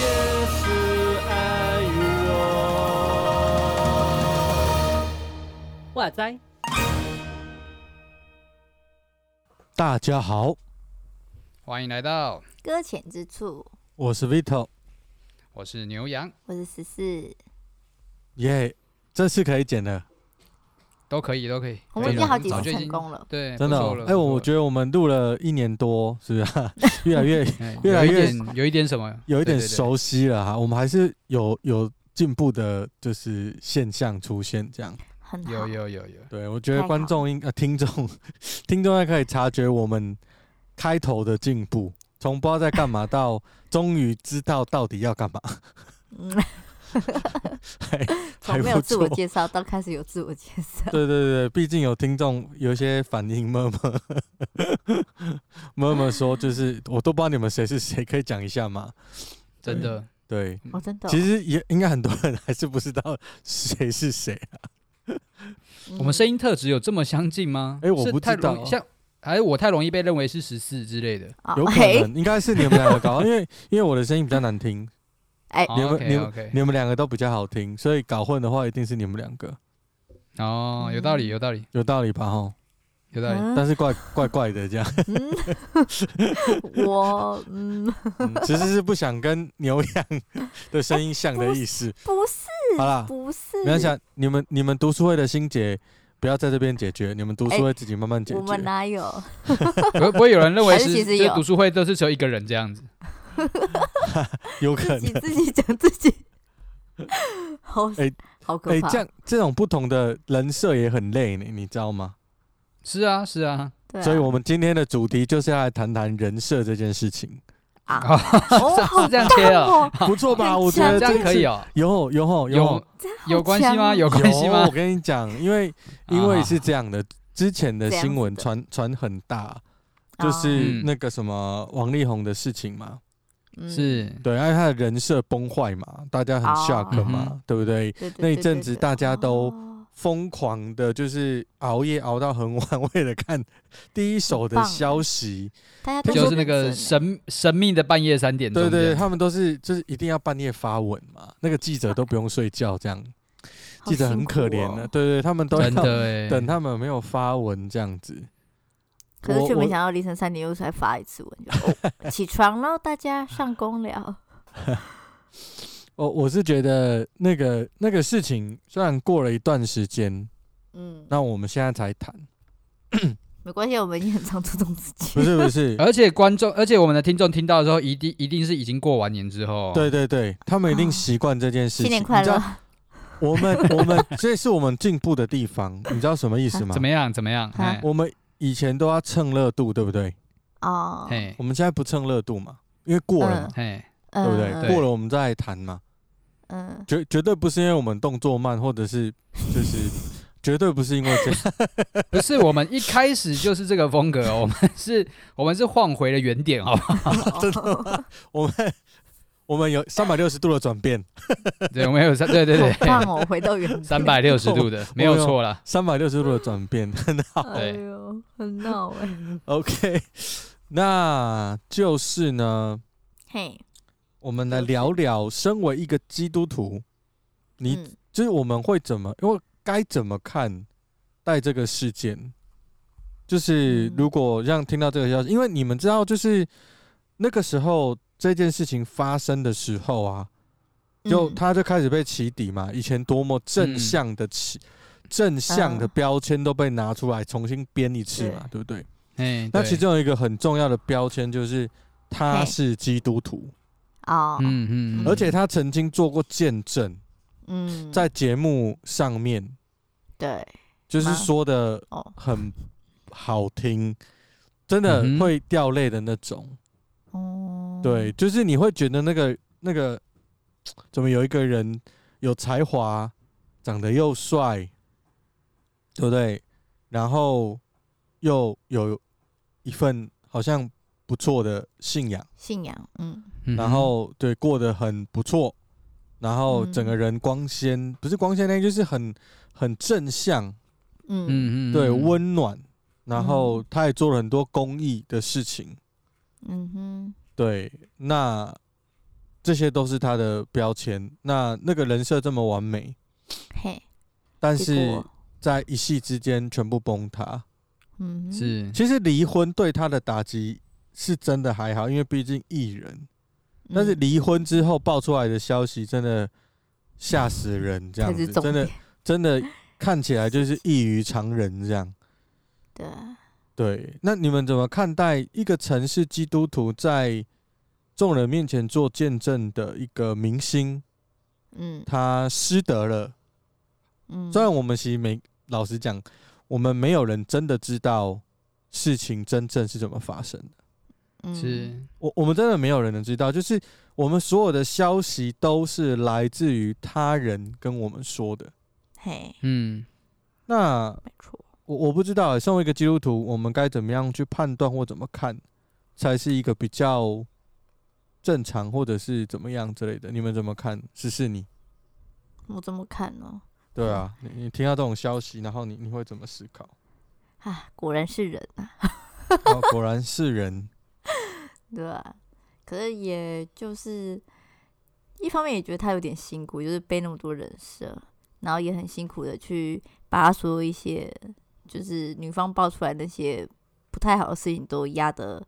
也是爱我。哇塞！大家好，欢迎来到，搁浅之处，我是 Vito，我是牛羊，我是十四，耶，这次可以剪了，都可以，都可以。我们已经好几次早就已经成功了。对，真的哦。哎，我我觉得我们录了一年多，是不是？越来越越来越有一点什么，有一点熟悉了哈。我们还是有有进步的，就是现象出现这样。有有有有。对，我觉得观众应呃听众 听众还可以察觉我们开头的进步，从不知道在干嘛到终于知道到底要干嘛。嗯，从没有自我介绍到开始有自我介绍。对对对，毕竟有听众有一些反应，默默默默说，就是我都不知道你们谁是谁，可以讲一下吗？真的，对，哦，真的，其实也应该很多人还是不知道谁是谁啊。我们声音特质有这么相近吗？哎，我不知道，像还是我太容易被认为是十四之类的，有可能，应该是你们两个搞，因为因为我的声音比较难听。哎，你们你们你们两个都比较好听，所以搞混的话一定是你们两个。哦，有道理，有道理，有道理吧？吼，有道理。但是怪怪怪的这样。我嗯，其实是不想跟牛羊的声音像的意思。不是，好啦，不是。没关系，你们你们读书会的心结不要在这边解决，你们读书会自己慢慢解决。我们哪有？不不会有人认为是这读书会都是只有一个人这样子。有可能自己自己讲自己，好哎，好可怕！哎，这样这种不同的人设也很累呢，你知道吗？是啊，是啊。所以我们今天的主题就是要来谈谈人设这件事情啊。是这样切哦，不错吧？我觉得这样可以哦。有有有有有关系吗？有关系吗？我跟你讲，因为因为是这样的，之前的新闻传传很大，就是那个什么王力宏的事情嘛。是对，因为他的人设崩坏嘛，大家很 shock 嘛，对不对？那一阵子大家都疯狂的，就是熬夜熬到很晚，为了看 第一手的消息。就是那个神神秘的半夜三点钟。对对，他们都是就是一定要半夜发文嘛，那个记者都不用睡觉，这样记者很可怜的。对对，他们都要等他们没有发文这样子。可是却没想到凌晨三点又才发一次文，就 起床喽，大家上工了。我我是觉得那个那个事情虽然过了一段时间，嗯，那我们现在才谈，没关系，我们已经很常注重自己。不是不是，而且观众，而且我们的听众听到的时候，一定一定是已经过完年之后，对对对，他们一定习惯这件事情。新年快乐！我们我们这是我们进步的地方，你知道什么意思吗？怎么样？怎么样？我们。以前都要蹭热度，对不对？哦，我们现在不蹭热度嘛，因为过了嘛，对不对？过了我们再来谈嘛。嗯，绝绝对不是因为我们动作慢，或者是就是绝对不是因为这样。不是，我们一开始就是这个风格，我们是，我们是换回了原点，好不好？真的吗？我们。我们有三百六十度的转变，对，我们有三，对对对，让我回到原点，三百六十度的，没有错了，三百六十度的转变，很好，哎呦，很好哎。OK，那就是呢，嘿，我们来聊聊，身为一个基督徒，你就是我们会怎么，因为该怎么看待这个事件？就是如果让听到这个消息，因为你们知道，就是那个时候。这件事情发生的时候啊，就他就开始被起底嘛。以前多么正向的起，正向的标签都被拿出来重新编一次嘛，对。不对？那其中有一个很重要的标签就是他是基督徒。哦，嗯嗯，而且他曾经做过见证，嗯，在节目上面，对，就是说的很好听，真的会掉泪的那种。哦，对，就是你会觉得那个那个，怎么有一个人有才华，长得又帅，对不对？然后又有一份好像不错的信仰，信仰，嗯，然后对，过得很不错，然后整个人光鲜，不是光鲜呢，就是很很正向，嗯。嗯嗯，对，温暖，然后他也做了很多公益的事情，嗯哼，对，那这些都是他的标签。那那个人设这么完美，嘿，但是在一夕之间全部崩塌。嗯，是，其实离婚对他的打击是真的还好，因为毕竟艺人。但是离婚之后爆出来的消息真的吓死人，这样子真的真的看起来就是异于常人这样。对对，那你们怎么看待一个城市基督徒在众人面前做见证的一个明星？嗯，他失德了。嗯，虽然我们其实没老实讲，我们没有人真的知道事情真正是怎么发生的。是我我们真的没有人能知道，就是我们所有的消息都是来自于他人跟我们说的。嘿，嗯，那没错，我我不知道，身为一个基督徒，我们该怎么样去判断或怎么看，才是一个比较正常，或者是怎么样之类的？你们怎么看？是是你，我怎么看呢？对啊，你你听到这种消息，然后你你会怎么思考？啊，果然是人啊！哦，果然是人。对啊，可是也就是一方面也觉得他有点辛苦，就是背那么多人设，然后也很辛苦的去把他所有一些就是女方爆出来那些不太好的事情都压得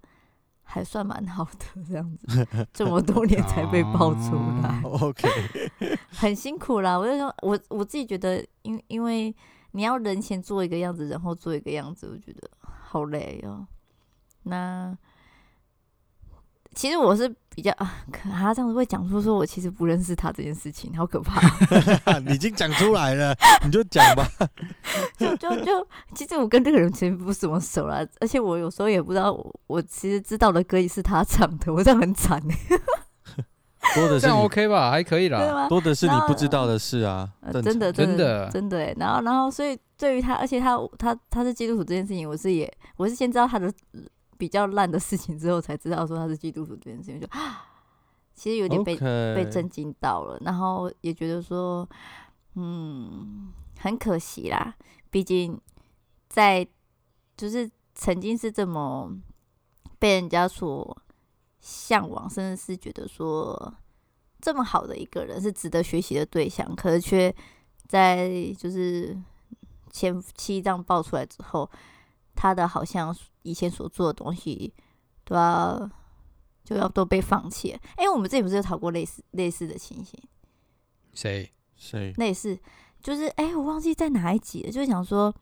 还算蛮好的这样子，这么多年才被爆出来。OK，很辛苦啦。我就说，我我自己觉得，因因为你要人前做一个样子，然后做一个样子，我觉得好累哦。那。其实我是比较啊，可他这样子会讲出说我其实不认识他这件事情，好可怕。你已经讲出来了，你就讲吧。就就就，其实我跟这个人其实不怎么熟啦，而且我有时候也不知道我，我其实知道的歌也是他唱的，我这样很惨 多的是 OK 吧，还可以啦。多的是你不知道的事啊，呃、真的真的真的。然后然后，所以对于他，而且他他他是基督徒这件事情，我是也我是先知道他的。比较烂的事情之后才知道说他是基督徒这件事情，就其实有点被.被震惊到了，然后也觉得说，嗯，很可惜啦。毕竟在就是曾经是这么被人家所向往，甚至是觉得说这么好的一个人是值得学习的对象，可是却在就是前妻这样爆出来之后。他的好像以前所做的东西都要就要都被放弃了。哎、欸，我们这里不是有讨过类似类似的情形？谁谁？类似就是哎、欸，我忘记在哪一集了。就是想说，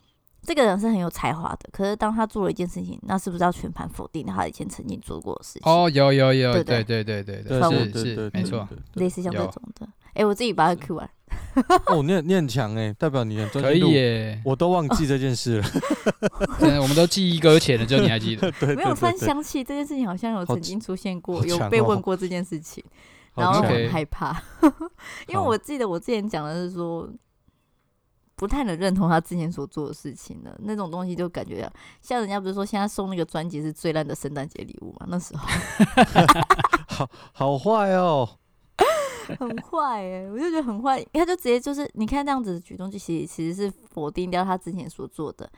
这个人是很有才华的，可是当他做了一件事情，那是不是要全盘否定他以前曾经做过的事情？哦，有有有，对对对对对对，是是没错，类似像这种的。哎、欸，我自己把它 Q 完。哦，你很你很强哎，代表你很专注。可以耶，我都忘记这件事了。对，我们都记忆搁浅了，只有你还记得。没有突然想起这件事情，好像有曾经出现过，有被问过这件事情，然后很害怕，因为我记得我之前讲的是说，不太能认同他之前所做的事情了那种东西，就感觉像人家不是说现在送那个专辑是最烂的圣诞节礼物嘛？那时候，好好坏哦。很坏哎、欸，我就觉得很坏，他就直接就是你看这样子的举动，就其实其实是否定掉他之前所做的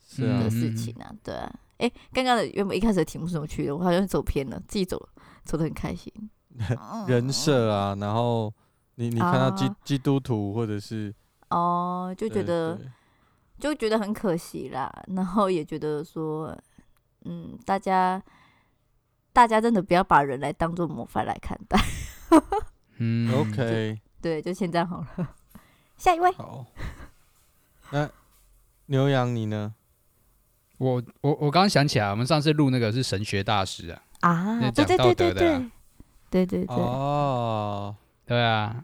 是啊的事情啊，对啊。哎、欸，刚刚的原本一开始的题目是什么去的？我好像走偏了，自己走走的很开心。人设啊，然后你你看到基、啊、基督徒或者是哦，就觉得就觉得很可惜啦，然后也觉得说，嗯，大家大家真的不要把人来当做模范来看待。嗯，OK，对，就先这样好了。下一位，好。那牛羊你呢？我我我刚刚想起来，我们上次录那个是神学大师啊，啊，对对对对对，对对对，哦，对啊，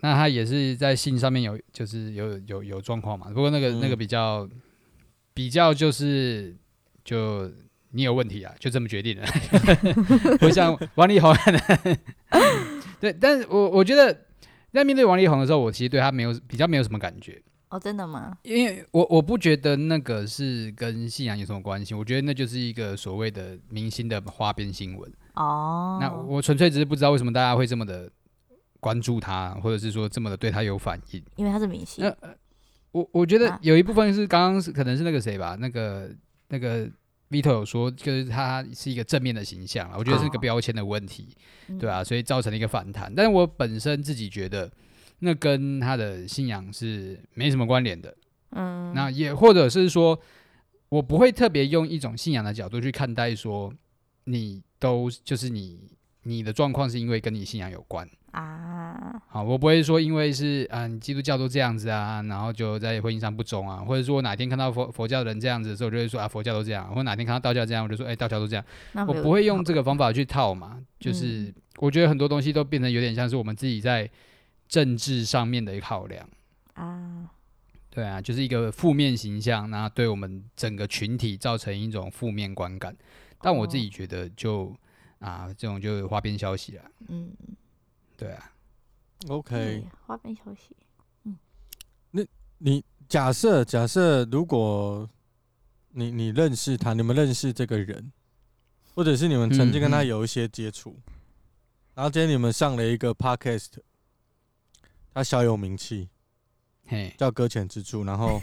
那他也是在性上面有就是有有有状况嘛，不过那个、嗯、那个比较比较就是就你有问题啊，就这么决定了，不像王力宏。对，但是我我觉得在面对王力宏的时候，我其实对他没有比较没有什么感觉。哦，真的吗？因为我我不觉得那个是跟信仰有什么关系，我觉得那就是一个所谓的明星的花边新闻。哦，那我纯粹只是不知道为什么大家会这么的关注他，或者是说这么的对他有反应。因为他是明星。那，我我觉得有一部分是刚刚是可能是那个谁吧，那个那个 Vito 有说，就是他是一个正面的形象，我觉得是一个标签的问题，哦、对啊，所以造成了一个反弹。但是我本身自己觉得，那跟他的信仰是没什么关联的。嗯，那也或者是说，我不会特别用一种信仰的角度去看待说，你都就是你你的状况是因为跟你信仰有关。啊，好，我不会说因为是嗯、啊、基督教都这样子啊，然后就在婚姻上不忠啊，或者说我哪天看到佛佛教的人这样子的时候，我就会说啊佛教都这样，或者哪天看到道教这样，我就说哎、欸、道教都这样，我不会用这个方法去套嘛，就是我觉得很多东西都变成有点像是我们自己在政治上面的一个考量。啊，对啊，就是一个负面形象，那对我们整个群体造成一种负面观感，但我自己觉得就啊这种就花边消息了，嗯。对啊，OK，花边消息，嗯，那你假设假设，如果你你认识他，你们认识这个人，或者是你们曾经跟他有一些接触，嗯嗯，然后今天你们上了一个 Podcast，他小有名气。嘿，叫搁浅之处，然后，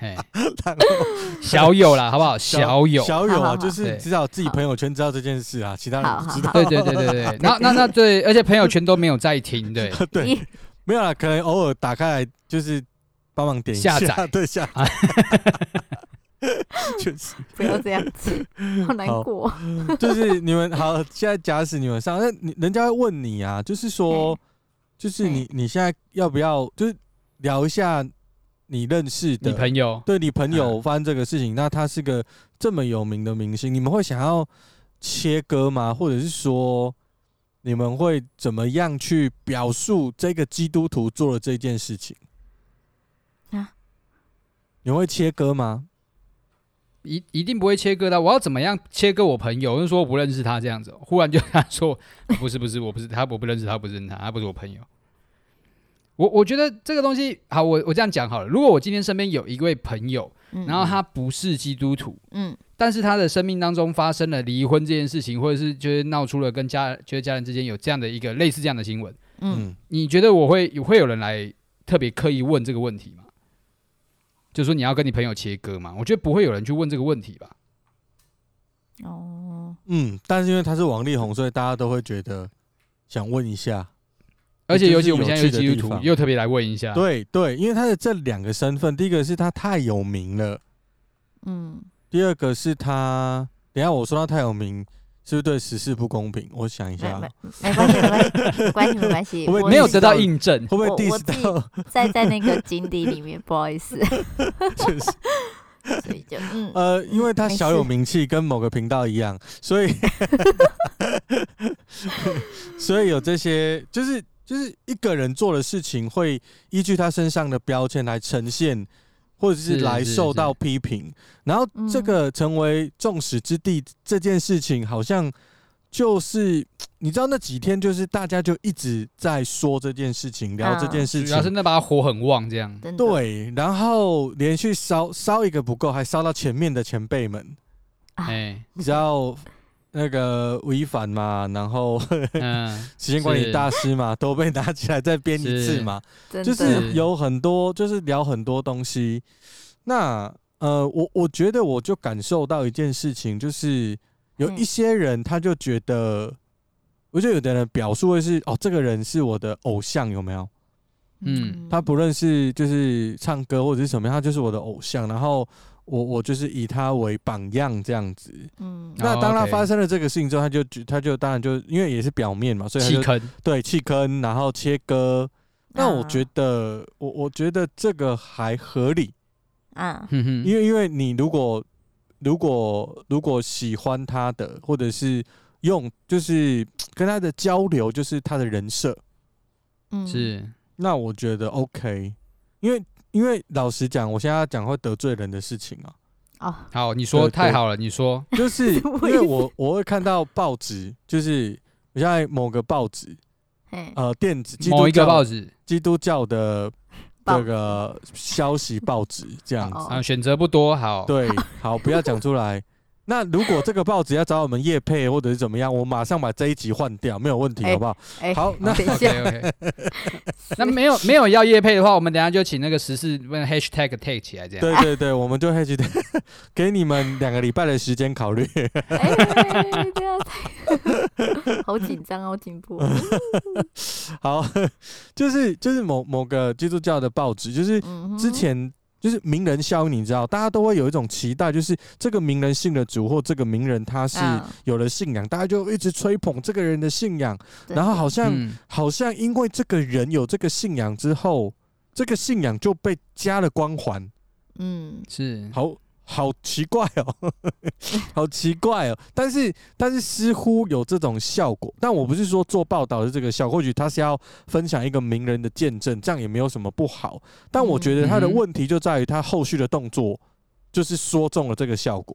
嘿，小友啦，好不好？小友，小友啊，就是至少自己朋友圈知道这件事啊，其他人不知道。对对对对对，那那那对，而且朋友圈都没有在听，对。对，没有啦，可能偶尔打开来就是帮忙点下载，对下，确实。不要这样子，好难过。就是你们好，现在假使你们上，那人家会问你啊，就是说。就是你，你现在要不要就是聊一下你认识的你朋友？对你朋友发生这个事情，那他是个这么有名的明星，你们会想要切割吗？或者是说，你们会怎么样去表述这个基督徒做了这件事情？啊？你会切割吗？一一定不会切割的。我要怎么样切割我朋友？就是说我不认识他这样子，忽然就他说 不是不是，我不是他，我不认识他，不认识他，他不是我朋友。我我觉得这个东西好，我我这样讲好了。如果我今天身边有一位朋友，然后他不是基督徒，嗯，但是他的生命当中发生了离婚这件事情，或者是就是闹出了跟家就是家人之间有这样的一个类似这样的新闻，嗯，你觉得我会会有人来特别刻意问这个问题吗？就是说你要跟你朋友切割嘛？我觉得不会有人去问这个问题吧。哦，嗯，但是因为他是王力宏，所以大家都会觉得想问一下。而且尤其我们现在有基督徒，又特别来问一下。对对，因为他的这两个身份，第一个是他太有名了，嗯，第二个是他，等下我说他太有名。是不是对时事不公平？我想一下，没关系，没关系，没关系，没关系。没有得到印证？会不会 diss 到？在在那个井底里面，不好意思。确实，所以就嗯呃，因为他小有名气，跟某个频道一样，所以 所以有这些，就是就是一个人做的事情，会依据他身上的标签来呈现。或者是来受到批评，然后这个成为众矢之的这件事情，好像就是 你知道那几天，就是大家就一直在说这件事情，聊这件事情，主要是那把火很旺，这样。对，然后连续烧烧一个不够，还烧到前面的前辈们，哎，你知道。那个吴亦凡嘛，然后嗯，时间管理大师嘛，都被拿起来再编一次嘛，就是有很多，就是聊很多东西。那呃，我我觉得我就感受到一件事情，就是有一些人他就觉得，我觉得有的人表述会是哦，这个人是我的偶像，有没有？嗯，他不论是就是唱歌或者是什么样，他就是我的偶像，然后。我我就是以他为榜样这样子，嗯，那当他发生了这个事情之后，他就他就当然就因为也是表面嘛，所以弃坑，对弃坑，然后切割。那我觉得，我我觉得这个还合理，啊，因为因为你如果如果如果喜欢他的，或者是用就是 跟他的交流，就是他的人设，嗯，是，那我觉得 OK，因为。因为老实讲，我现在要讲会得罪人的事情啊。哦，好，你说太好了，你说，就是 因为我我会看到报纸，就是我现在某个报纸，呃，电子某一个报纸，基督教的这个消息报纸这样子，啊，选择不多，好，对，好，不要讲出来。那如果这个报纸要找我们叶配或者是怎么样，我马上把这一集换掉，没有问题，好不好？欸欸、好，那 OK OK。那没有没有要叶配的话，我们等下就请那个时事问 Hashtag take 起来，这样。对对对，我们就 Hashtag 给你们两个礼拜的时间考虑。哎，这样 好紧张哦，进步。好，就是就是某某个基督教的报纸，就是之前。就是名人效应，你知道，大家都会有一种期待，就是这个名人信了主，或这个名人他是有了信仰，大家就一直吹捧这个人的信仰，然后好像好像因为这个人有这个信仰之后，这个信仰就被加了光环，嗯，是。好。好奇怪哦，好奇怪哦，但是但是似乎有这种效果，但我不是说做报道的这个效果，或许他是要分享一个名人的见证，这样也没有什么不好。但我觉得他的问题就在于他后续的动作，就是说中了这个效果。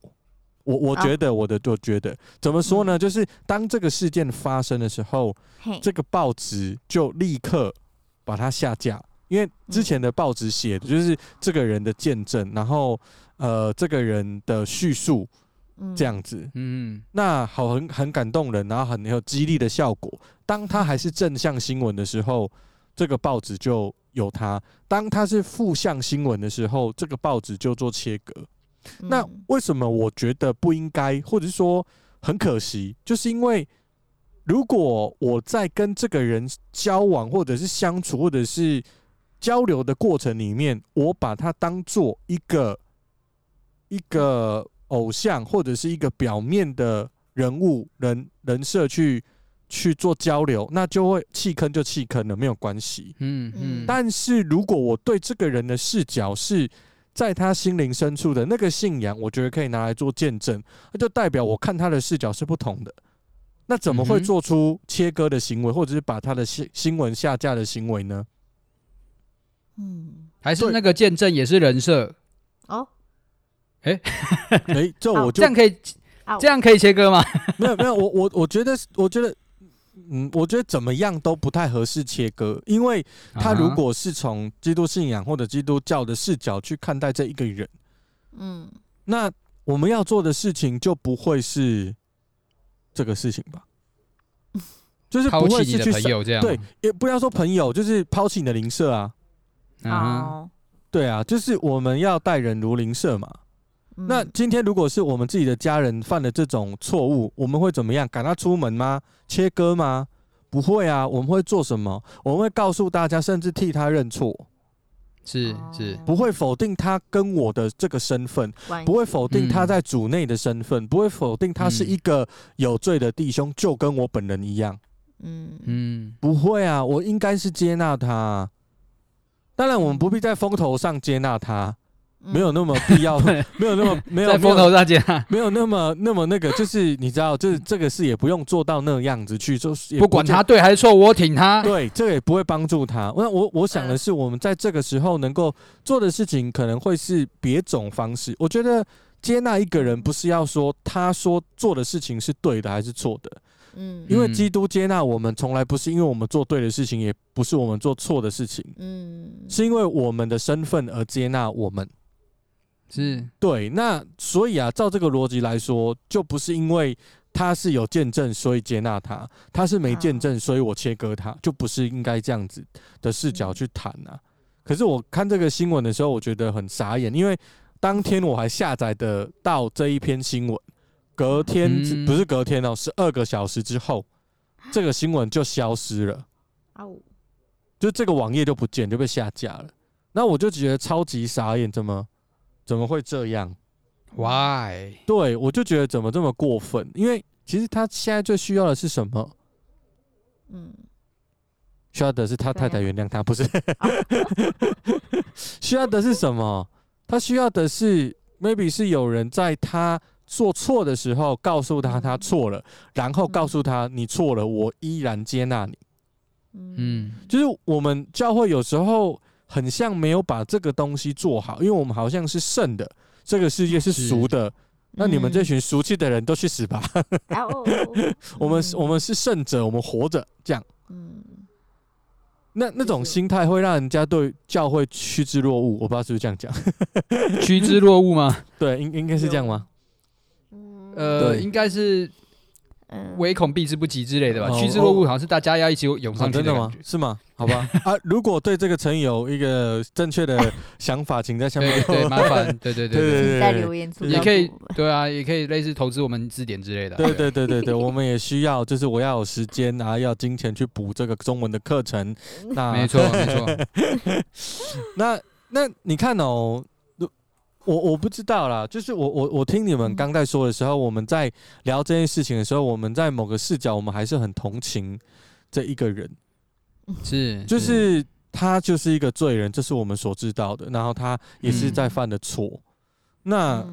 我我觉得我的就觉得怎么说呢？就是当这个事件发生的时候，这个报纸就立刻把它下架，因为之前的报纸写的就是这个人的见证，然后。呃，这个人的叙述这样子，嗯，那好，很很感动人，然后很有激励的效果。当他还是正向新闻的时候，这个报纸就有他；当他是负向新闻的时候，这个报纸就做切割。那为什么我觉得不应该，或者是说很可惜？就是因为如果我在跟这个人交往，或者是相处，或者是交流的过程里面，我把他当做一个。一个偶像或者是一个表面的人物人人设去去做交流，那就会弃坑就弃坑了，没有关系。嗯嗯。但是如果我对这个人的视角是在他心灵深处的那个信仰，我觉得可以拿来做见证，那就代表我看他的视角是不同的。那怎么会做出切割的行为，或者是把他的新新闻下架的行为呢？嗯，还是那个见证也是人设哦。哎，哎，这我就这样可以，这样可以切割吗？没有没有，我我我觉得，我觉得，嗯，我觉得怎么样都不太合适切割，因为他如果是从基督信仰或者基督教的视角去看待这一个人，嗯，那我们要做的事情就不会是这个事情吧？就是不会是去朋友这样，对，也不要说朋友，就是抛弃你的邻舍啊，啊，对啊，就是我们要待人如邻舍嘛。那今天如果是我们自己的家人犯了这种错误，我们会怎么样？赶他出门吗？切割吗？不会啊，我们会做什么？我们会告诉大家，甚至替他认错，是是，不会否定他跟我的这个身份，不会否定他在主内的身份，不会否定他是一个有罪的弟兄，就跟我本人一样。嗯嗯，不会啊，我应该是接纳他。当然，我们不必在风头上接纳他。没有那么必要，没有那么 没有在风头没有那么那么那个，就是你知道，就是这个事也不用做到那样子去，就是不管他对还是错，我挺他。对，这个也不会帮助他。那我我想的是，我们在这个时候能够做的事情，可能会是别种方式。我觉得接纳一个人，不是要说他说做的事情是对的还是错的。嗯，因为基督接纳我们，从来不是因为我们做对的事情，也不是我们做错的事情。嗯，是因为我们的身份而接纳我们。是对，那所以啊，照这个逻辑来说，就不是因为他是有见证，所以接纳他；他是没见证，所以我切割他，就不是应该这样子的视角去谈啊。可是我看这个新闻的时候，我觉得很傻眼，因为当天我还下载的到这一篇新闻，隔天不是隔天哦，十二个小时之后，这个新闻就消失了，就这个网页就不见，就被下架了。那我就觉得超级傻眼，怎么？怎么会这样？Why？对，我就觉得怎么这么过分？因为其实他现在最需要的是什么？嗯，需要的是他太太原谅他，不是？需要的是什么？他需要的是，maybe 是有人在他做错的时候告诉他他错了，然后告诉他你错了，我依然接纳你。嗯，就是我们教会有时候。很像没有把这个东西做好，因为我们好像是圣的，这个世界是俗的，那你们这群俗气的人都去死吧！我们 我们是圣者，我们活着这样。嗯，那那种心态会让人家对教会趋之若鹜，我不知道是不是这样讲，趋之若鹜吗？对，应应该是这样吗？嗯，呃，应该是。唯恐避之不及之类的吧，趋之若鹜好像是大家要一起涌上去的，真的吗？是吗？好吧，啊，如果对这个成语有一个正确的 想法，请在下面对麻烦，对对对对，在留言处也可以，对啊，也可以类似投资我们字典之类的，对对对对对，我们也需要，就是我要有时间啊，要金钱去补这个中文的课程，那没错没错，那那你看哦。我我不知道啦，就是我我我听你们刚在说的时候，我们在聊这件事情的时候，我们在某个视角，我们还是很同情这一个人，是，就是他就是一个罪人，这是我们所知道的，然后他也是在犯的错。嗯、那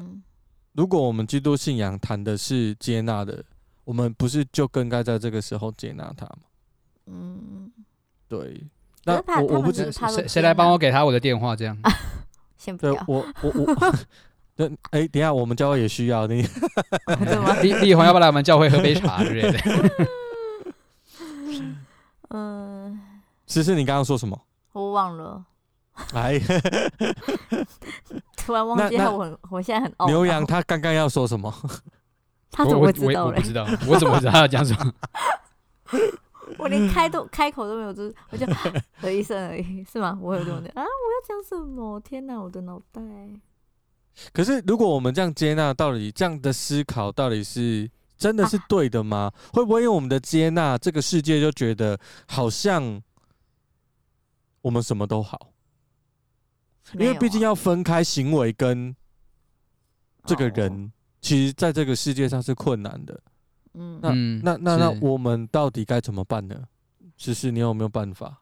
如果我们基督信仰谈的是接纳的，我们不是就更该在这个时候接纳他吗？嗯，对。那我我不知谁谁来帮我给他我的电话这样。先不要我我我，对，哎、欸，等一下我们教会也需要你。李李 红要不要来我们教会喝杯茶之类的？嗯。思思，你刚刚说什么？我忘了。哎。突然忘记了，我我现在很牛羊他刚刚要说什么？他怎么会知道我？我不知道，我怎么知道他要讲什么？我连开都开口都没有，就是我就的一声而已，是吗？我有这种啊？我要讲什么？天哪，我的脑袋！可是，如果我们这样接纳，到底这样的思考，到底是真的是对的吗？啊、会不会因为我们的接纳，这个世界就觉得好像我们什么都好？因为毕竟要分开行为跟这个人，哦、其实在这个世界上是困难的。嗯，那那那那我们到底该怎么办呢？只是，你有没有办法？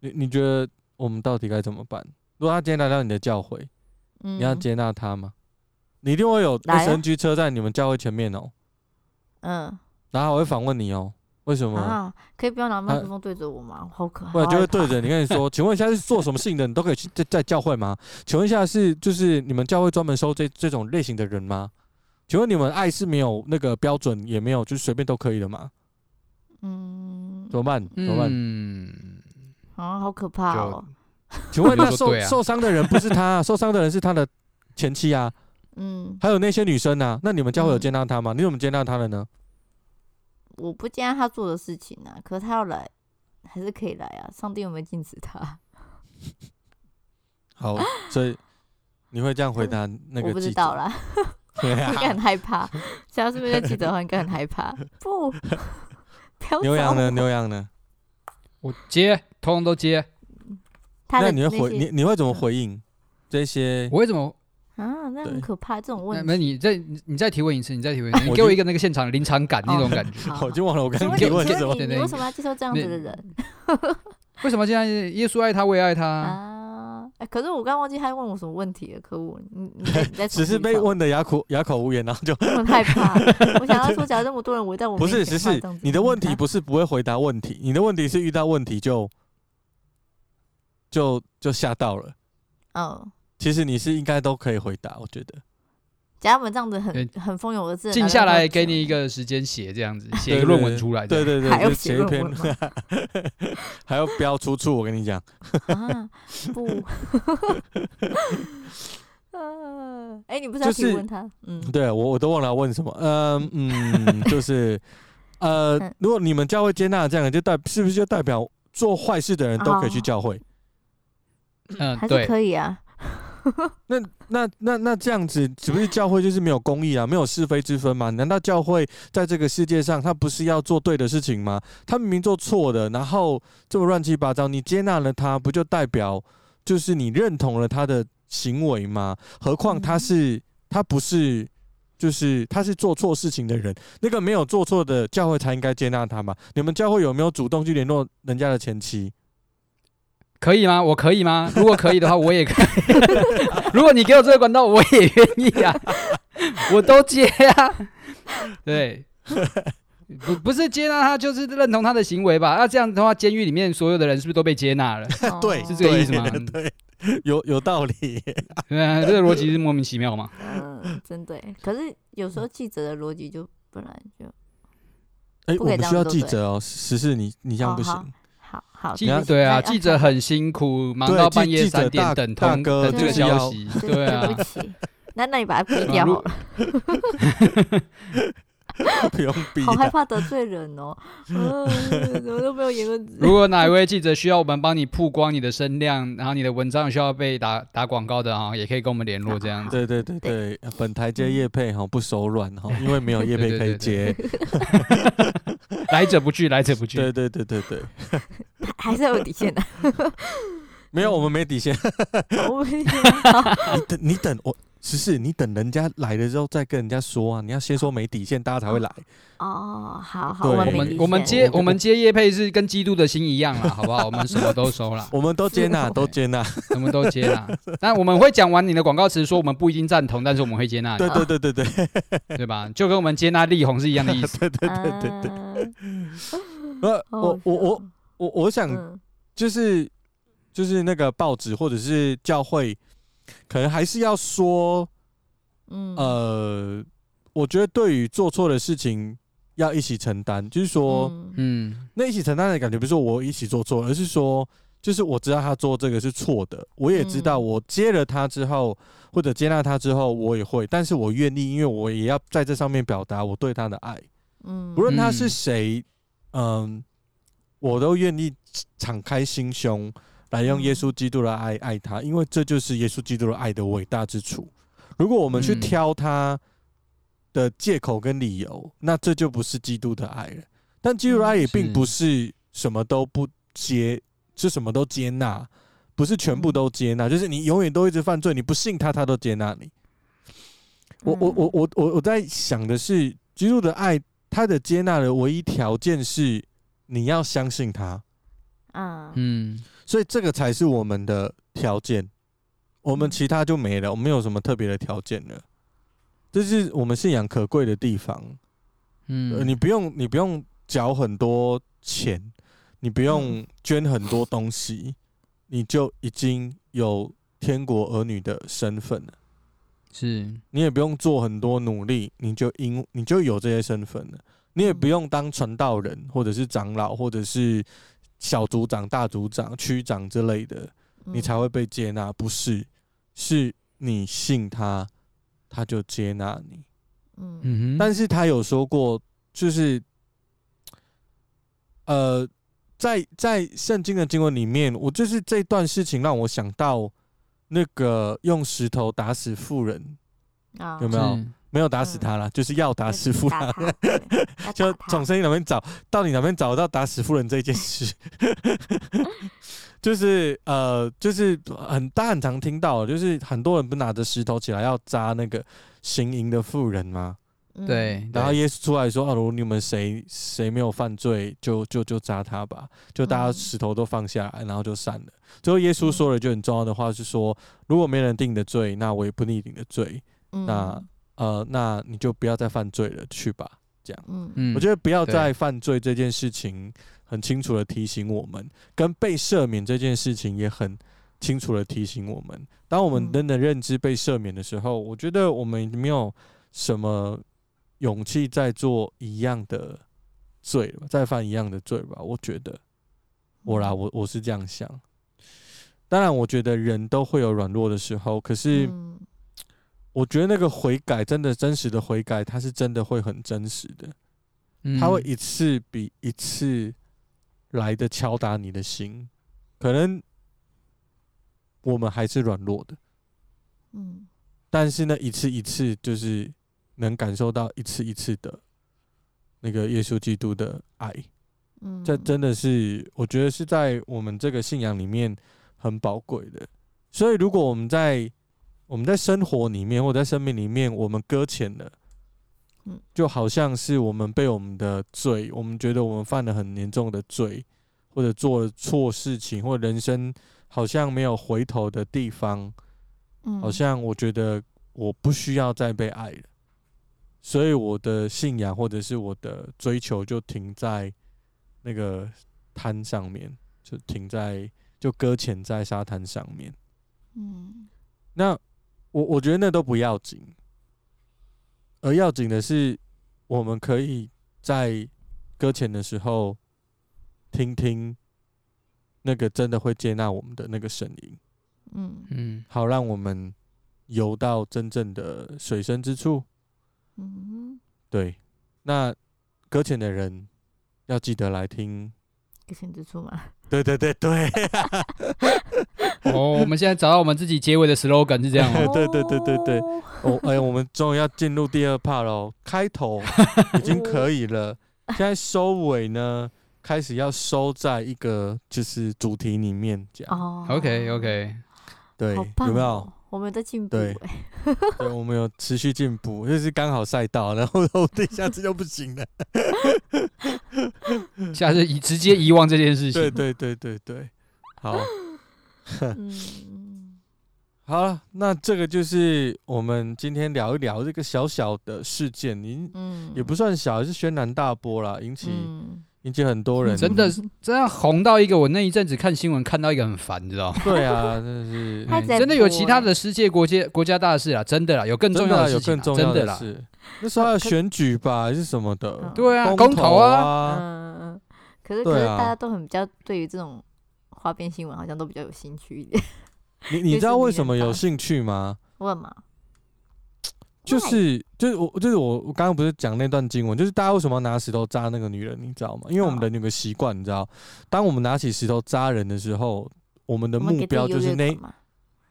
你你觉得我们到底该怎么办？如果他今天来到你的教会，你要接纳他吗？你一定会有 SNG 车在你们教会前面哦。嗯，然后我会反问你哦，为什么？啊，可以不要拿麦克风对着我吗？好可爱。不然就会对着你跟你说，请问一下是做什么事情的？你都可以去在在教会吗？请问一下是就是你们教会专门收这这种类型的人吗？请问你们爱是没有那个标准，也没有就是随便都可以的吗？嗯，怎么办？怎么办？嗯，啊，好可怕哦！请问那受受伤的人不是他，受伤的人是他的前妻啊。嗯，还有那些女生啊，那你们教会有接纳他吗？你怎么接纳他的呢？我不接纳他做的事情啊，可是他要来还是可以来啊。上帝有没有禁止他？好，所以你会这样回答那个？我不知道啦。应该很害怕，想要是不是记者的话，应该很害怕。不，牛羊呢？牛羊呢？我接，通通都接。那你会回你？你会怎么回应这些？我会怎么啊？那很可怕，这种问题。那你再你再提问一次，你再提问一次，你给我一个那个现场临场感那种感觉。我就忘了我刚刚提问什么。你为什么要接受这样子的人？为什么现在？耶稣爱他，我也爱他。哎，可是我刚忘记他问我什么问题了，可恶！你你在，只是被问的哑口哑口无言，然后就 很害怕。我想要 说，假如这么多人围在我不是，只是你的问题不是不会回答问题，你的问题是遇到问题就就就吓到了。嗯，其实你是应该都可以回答，我觉得。假如我们这样子很很蜂拥而至，静下来给你一个时间写这样子，写一个论文出来，对对对，还要写一篇，还要标出处。我跟你讲，啊不，哎，你不是要提问他？嗯，对我我都忘了问什么。嗯嗯，就是呃，如果你们教会接纳这样，就代是不是就代表做坏事的人都可以去教会？嗯，还是可以啊。那那那那这样子，是不是教会就是没有公义啊，没有是非之分吗？难道教会在这个世界上，他不是要做对的事情吗？他明明做错的，然后这么乱七八糟，你接纳了他，不就代表就是你认同了他的行为吗？何况他是他不是就是他是做错事情的人，那个没有做错的教会才应该接纳他嘛？你们教会有没有主动去联络人家的前妻？可以吗？我可以吗？如果可以的话，我也可以。如果你给我这个管道，我也愿意啊，我都接啊。对，不不是接纳他，就是认同他的行为吧？那这样的话，监狱里面所有的人是不是都被接纳了？对，是这个意思吗？对，有有道理。对啊，这个逻辑是莫名其妙嘛。嗯，真的。可是有时候记者的逻辑就本来就……哎，我们需要记者哦。实事，你你这样不行。记对啊，记者很辛苦，忙到半夜三点等通等这个消息，对啊。那那你把它逼掉好了。不用逼。好害怕得罪人哦，呃、怎么都没有言论。如果哪一位记者需要我们帮你曝光你的声量，然后你的文章需要被打打广告的啊，也可以跟我们联络这样子。对对对对，本台接叶配哈不手软哈，因为没有叶配 可以接。来者不拒，来者不拒。对对对对对，还是有底线的。没有，我们没底线。你等，你等我。只是你等人家来了之后再跟人家说啊，你要先说没底线，大家才会来。哦，好好，我们我们接我们接叶佩是跟基督的心一样了，好不好？我们什么都收了，我们都接纳，都接纳，我们都接纳。但我们会讲完你的广告词，说我们不一定赞同，但是我们会接纳。对对对对对，对吧？就跟我们接纳力宏是一样的意思。对对对对对。呃，我我我我我想就是就是那个报纸或者是教会。可能还是要说，嗯，呃，我觉得对于做错的事情要一起承担，就是说，嗯，那一起承担的感觉不是说我一起做错，而是说，就是我知道他做这个是错的，我也知道我接了他之后，或者接纳他之后，我也会，但是我愿意，因为我也要在这上面表达我对他的爱，嗯，无论他是谁，嗯，我都愿意敞开心胸。来用耶稣基督的爱爱他，因为这就是耶稣基督的爱的伟大之处。如果我们去挑他的借口跟理由，那这就不是基督的爱了。但基督的爱也并不是什么都不接，是什么都接纳，不是全部都接纳，就是你永远都一直犯罪，你不信他，他都接纳你。我我我我我我在想的是，基督的爱，他的接纳的唯一条件是你要相信他。啊嗯。所以这个才是我们的条件，我们其他就没了，我们没有什么特别的条件了。这是我们信仰可贵的地方。嗯，你不用，你不用缴很多钱，你不用捐很多东西，你就已经有天国儿女的身份了。是，你也不用做很多努力，你就因你就有这些身份了。你也不用当传道人，或者是长老，或者是。小组长、大组长、区长之类的，你才会被接纳，不是？是你信他，他就接纳你。嗯哼。但是他有说过，就是，呃，在在圣经的经文里面，我就是这段事情让我想到那个用石头打死妇人，有没有？没有打死他了，嗯、就是要打死夫人，就从圣经哪边找到你哪边找到打死夫人这件事，就是呃，就是很大很常听到，就是很多人不拿着石头起来要扎那个行淫的妇人吗？对，然后耶稣出来说：“啊，如果你们谁谁没有犯罪，就就就扎他吧。”就大家石头都放下来，然后就散了。最后耶稣说了一句很重要的话，是说：“如果没人定你的罪，那我也不定你的罪。”那呃，那你就不要再犯罪了，去吧。这样，嗯，我觉得不要再犯罪这件事情，很清楚的提醒我们，跟被赦免这件事情也很清楚的提醒我们。当我们真的认知被赦免的时候，我觉得我们没有什么勇气再做一样的罪了，再犯一样的罪吧。我觉得，我啦，我我是这样想。当然，我觉得人都会有软弱的时候，可是。我觉得那个悔改真的真实的悔改，它是真的会很真实的，它会一次比一次来的敲打你的心。可能我们还是软弱的，嗯，但是呢，一次一次就是能感受到一次一次的那个耶稣基督的爱，嗯，这真的是我觉得是在我们这个信仰里面很宝贵的。所以如果我们在我们在生活里面，或者在生命里面，我们搁浅了，就好像是我们被我们的罪，我们觉得我们犯了很严重的罪，或者做了错事情，或者人生好像没有回头的地方，好像我觉得我不需要再被爱了，所以我的信仰或者是我的追求就停在那个滩上面，就停在就搁浅在沙滩上面，嗯，那。我我觉得那都不要紧，而要紧的是，我们可以在搁浅的时候，听听那个真的会接纳我们的那个声音，嗯嗯，好让我们游到真正的水深之处。嗯，对。那搁浅的人要记得来听搁浅之处吗？对对对对。哦，我们现在找到我们自己结尾的 slogan 是这样吗？对对对对对。哦，哎，我们终于要进入第二 part 喽。开头 已经可以了，现在收尾呢，开始要收在一个就是主题里面讲。哦，OK OK，对，有没有？我们在进步，对，对，我们有持续进步，就是刚好赛道，然后我对下次就不行了，下次以直接遗忘这件事情。对对对对对，好，嗯，好了，那这个就是我们今天聊一聊这个小小的事件，您嗯，也不算小，是轩然大波啦，引起。嗯引起很多人真的是这样红到一个，我那一阵子看新闻看到一个很烦，你知道吗？对啊，真的是，真的有其他的世界国家国家大事啊，真的啦，有更重要的事情，真的啦。那时候还有选举吧，还是什么的？对啊，公投啊。嗯，可是可是大家都很比较对于这种花边新闻，好像都比较有兴趣一点。你你知道为什么有兴趣吗？问嘛。就是就是我就是我我刚刚不是讲那段经文，就是大家为什么要拿石头扎那个女人，你知道吗？因为我们人有个习惯，你知道，当我们拿起石头扎人的时候，我们的目标就是那，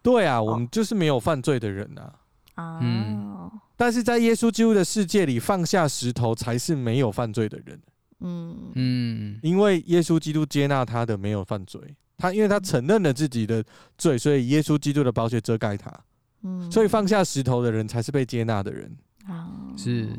对啊，我们就是没有犯罪的人啊。嗯，但是在耶稣基督的世界里，放下石头才是没有犯罪的人。嗯嗯，因为耶稣基督接纳他的没有犯罪，他因为他承认了自己的罪，所以耶稣基督的宝血遮盖他。所以放下石头的人才是被接纳的人，是，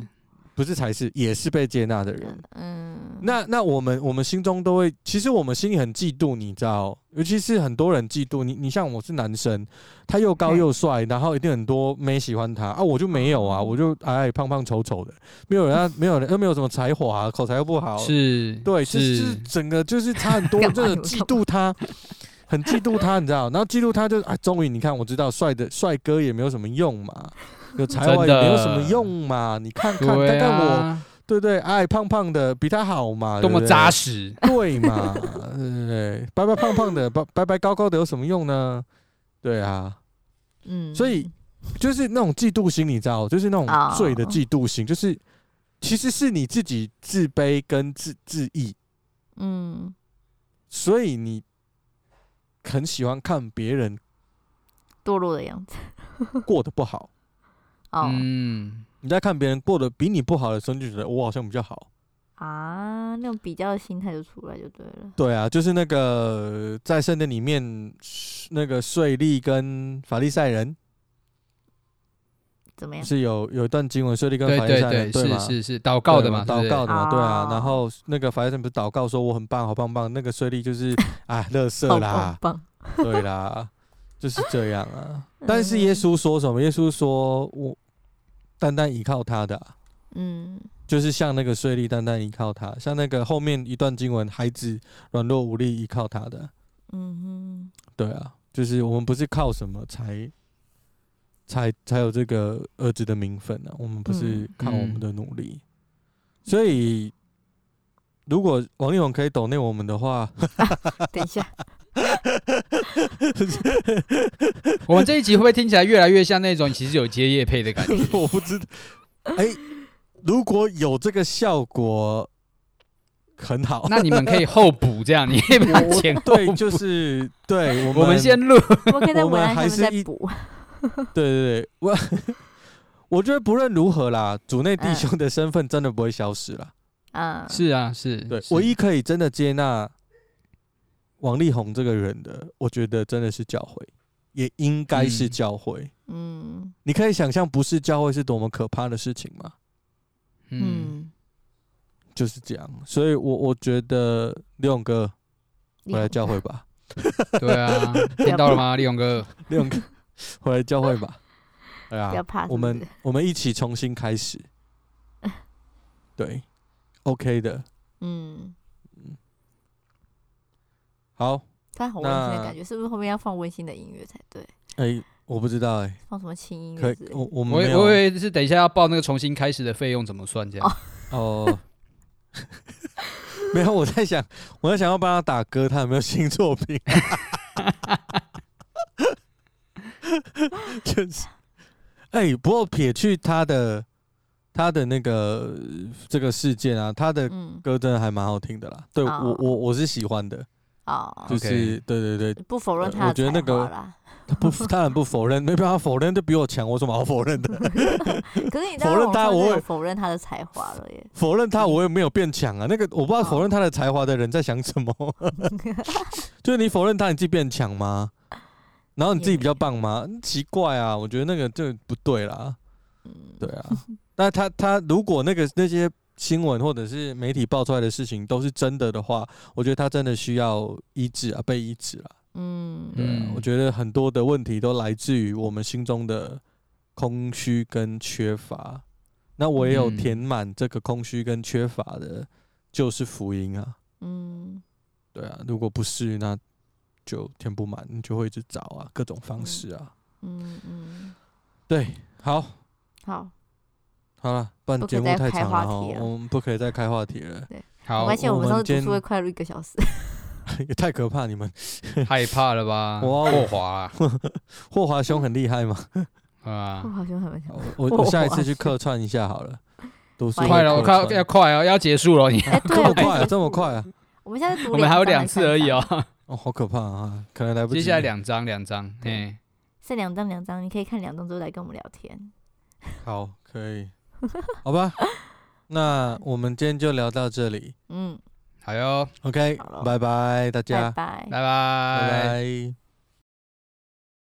不是才是也是被接纳的人？嗯，那那我们我们心中都会，其实我们心里很嫉妒，你知道，尤其是很多人嫉妒你。你像我是男生，他又高又帅，然后一定很多没喜欢他啊，我就没有啊，我就矮矮胖胖丑丑的，没有人，没有人又没有什么才华，口才又不好，是对，是整个就是差很多，真的嫉妒他。很嫉妒他，你知道？然后嫉妒他就啊，终于你看，我知道帅的帅哥也没有什么用嘛，有才华也没有什么用嘛。你看看，看看我，对对，矮胖胖的比他好嘛，多么扎实，对嘛？对对对，白白胖胖的，白白白高高的有什么用呢？对啊，嗯，所以就是那种嫉妒心，你知道，就是那种罪的嫉妒心，就是其实是你自己自卑跟自自意，嗯，所以你。很喜欢看别人堕落的样子，过得不好。哦，嗯，你在看别人过得比你不好的时候，就觉得我好像比较好啊，那种比较的心态就出来就对了。对啊，就是那个在圣殿里面那个税吏跟法利赛人怎么样？是有有一段经文，税吏跟法利赛人对吗？是是是祷告的嘛？祷告的嘛？对啊。然后那个法利赛人不是祷告说我很棒，好棒棒。那个税吏就是 啊，乐色啦，对啦，就是这样啊。但是耶稣说什么？耶稣说我单单依靠他的，嗯，就是像那个税吏单单依靠他，像那个后面一段经文，孩子软弱无力依靠他的，嗯哼，对啊，就是我们不是靠什么才。才才有这个儿子的名分呢、啊。我们不是靠我们的努力，嗯嗯、所以如果王力宏可以抖内我们的话，啊、等一下，我们这一集会不会听起来越来越像那种其实有接叶配的感觉？我不知道。哎、欸，如果有这个效果，很好。那你们可以后补这样，你可以把钱对，就是对我们，我们先录，我们还是补。对对对，我 我觉得不论如何啦，主内弟兄的身份真的不会消失了。啊，是啊，是对，是唯一可以真的接纳王力宏这个人的，我觉得真的是教会，也应该是教会。嗯，你可以想象不是教会是多么可怕的事情吗？嗯，就是这样。所以我我觉得李勇哥我来教会吧。对啊，听到了吗，李勇哥？李勇哥。回来教会吧，哎呀，我们我们一起重新开始，对，OK 的，嗯嗯，好，他好温馨的感觉，是不是后面要放温馨的音乐才对？哎，我不知道哎，放什么轻音乐？我我我我以为是等一下要报那个重新开始的费用怎么算这样？哦，没有，我在想，我在想要帮他打歌，他有没有新作品？就是哎、欸，不过撇去他的他的那个这个事件啊，他的歌真的还蛮好听的啦。嗯、对我我我是喜欢的。哦，就是对对对，不否认他。我觉得那个他不，当然不否认，没办法否认，就比我强，我有什么好否认的？可是你否认他，我也否认他的才华了耶。否认他，我也没有变强啊。那个我不知道否认他的才华的人在想什么。就是你否认他，你自己变强吗？然后你自己比较棒吗？奇怪啊，我觉得那个就不对啦。对啊，那他他如果那个那些。新闻或者是媒体爆出来的事情都是真的的话，我觉得他真的需要医治啊，被医治了。嗯，对啊，我觉得很多的问题都来自于我们心中的空虚跟缺乏。那我也有填满这个空虚跟缺乏的，就是福音啊。嗯，对啊，如果不是，那就填不满，你就会一直找啊，各种方式啊。嗯嗯，对，好，好。好了，不然节目太长了哈，我们不可以再开话题了。对，好，没关系，我们上次读书会快录一个小时。也太可怕，你们害怕了吧？霍华，霍华 兄很厉害吗？啊，霍华兄很厉害。我我下一次去客串一下好了。读书快了，我看要快哦，要结束了，你这么快啊，这么快啊？我们现在读，我们还有两次而已哦。哦，好可怕啊，可能来不及。接下来两张，两张，对，剩两张，两张，你可以看两张之后来跟我们聊天。好，可以。好吧，那我们今天就聊到这里。嗯，好哟，OK，拜拜，大家，拜拜，拜拜，拜拜。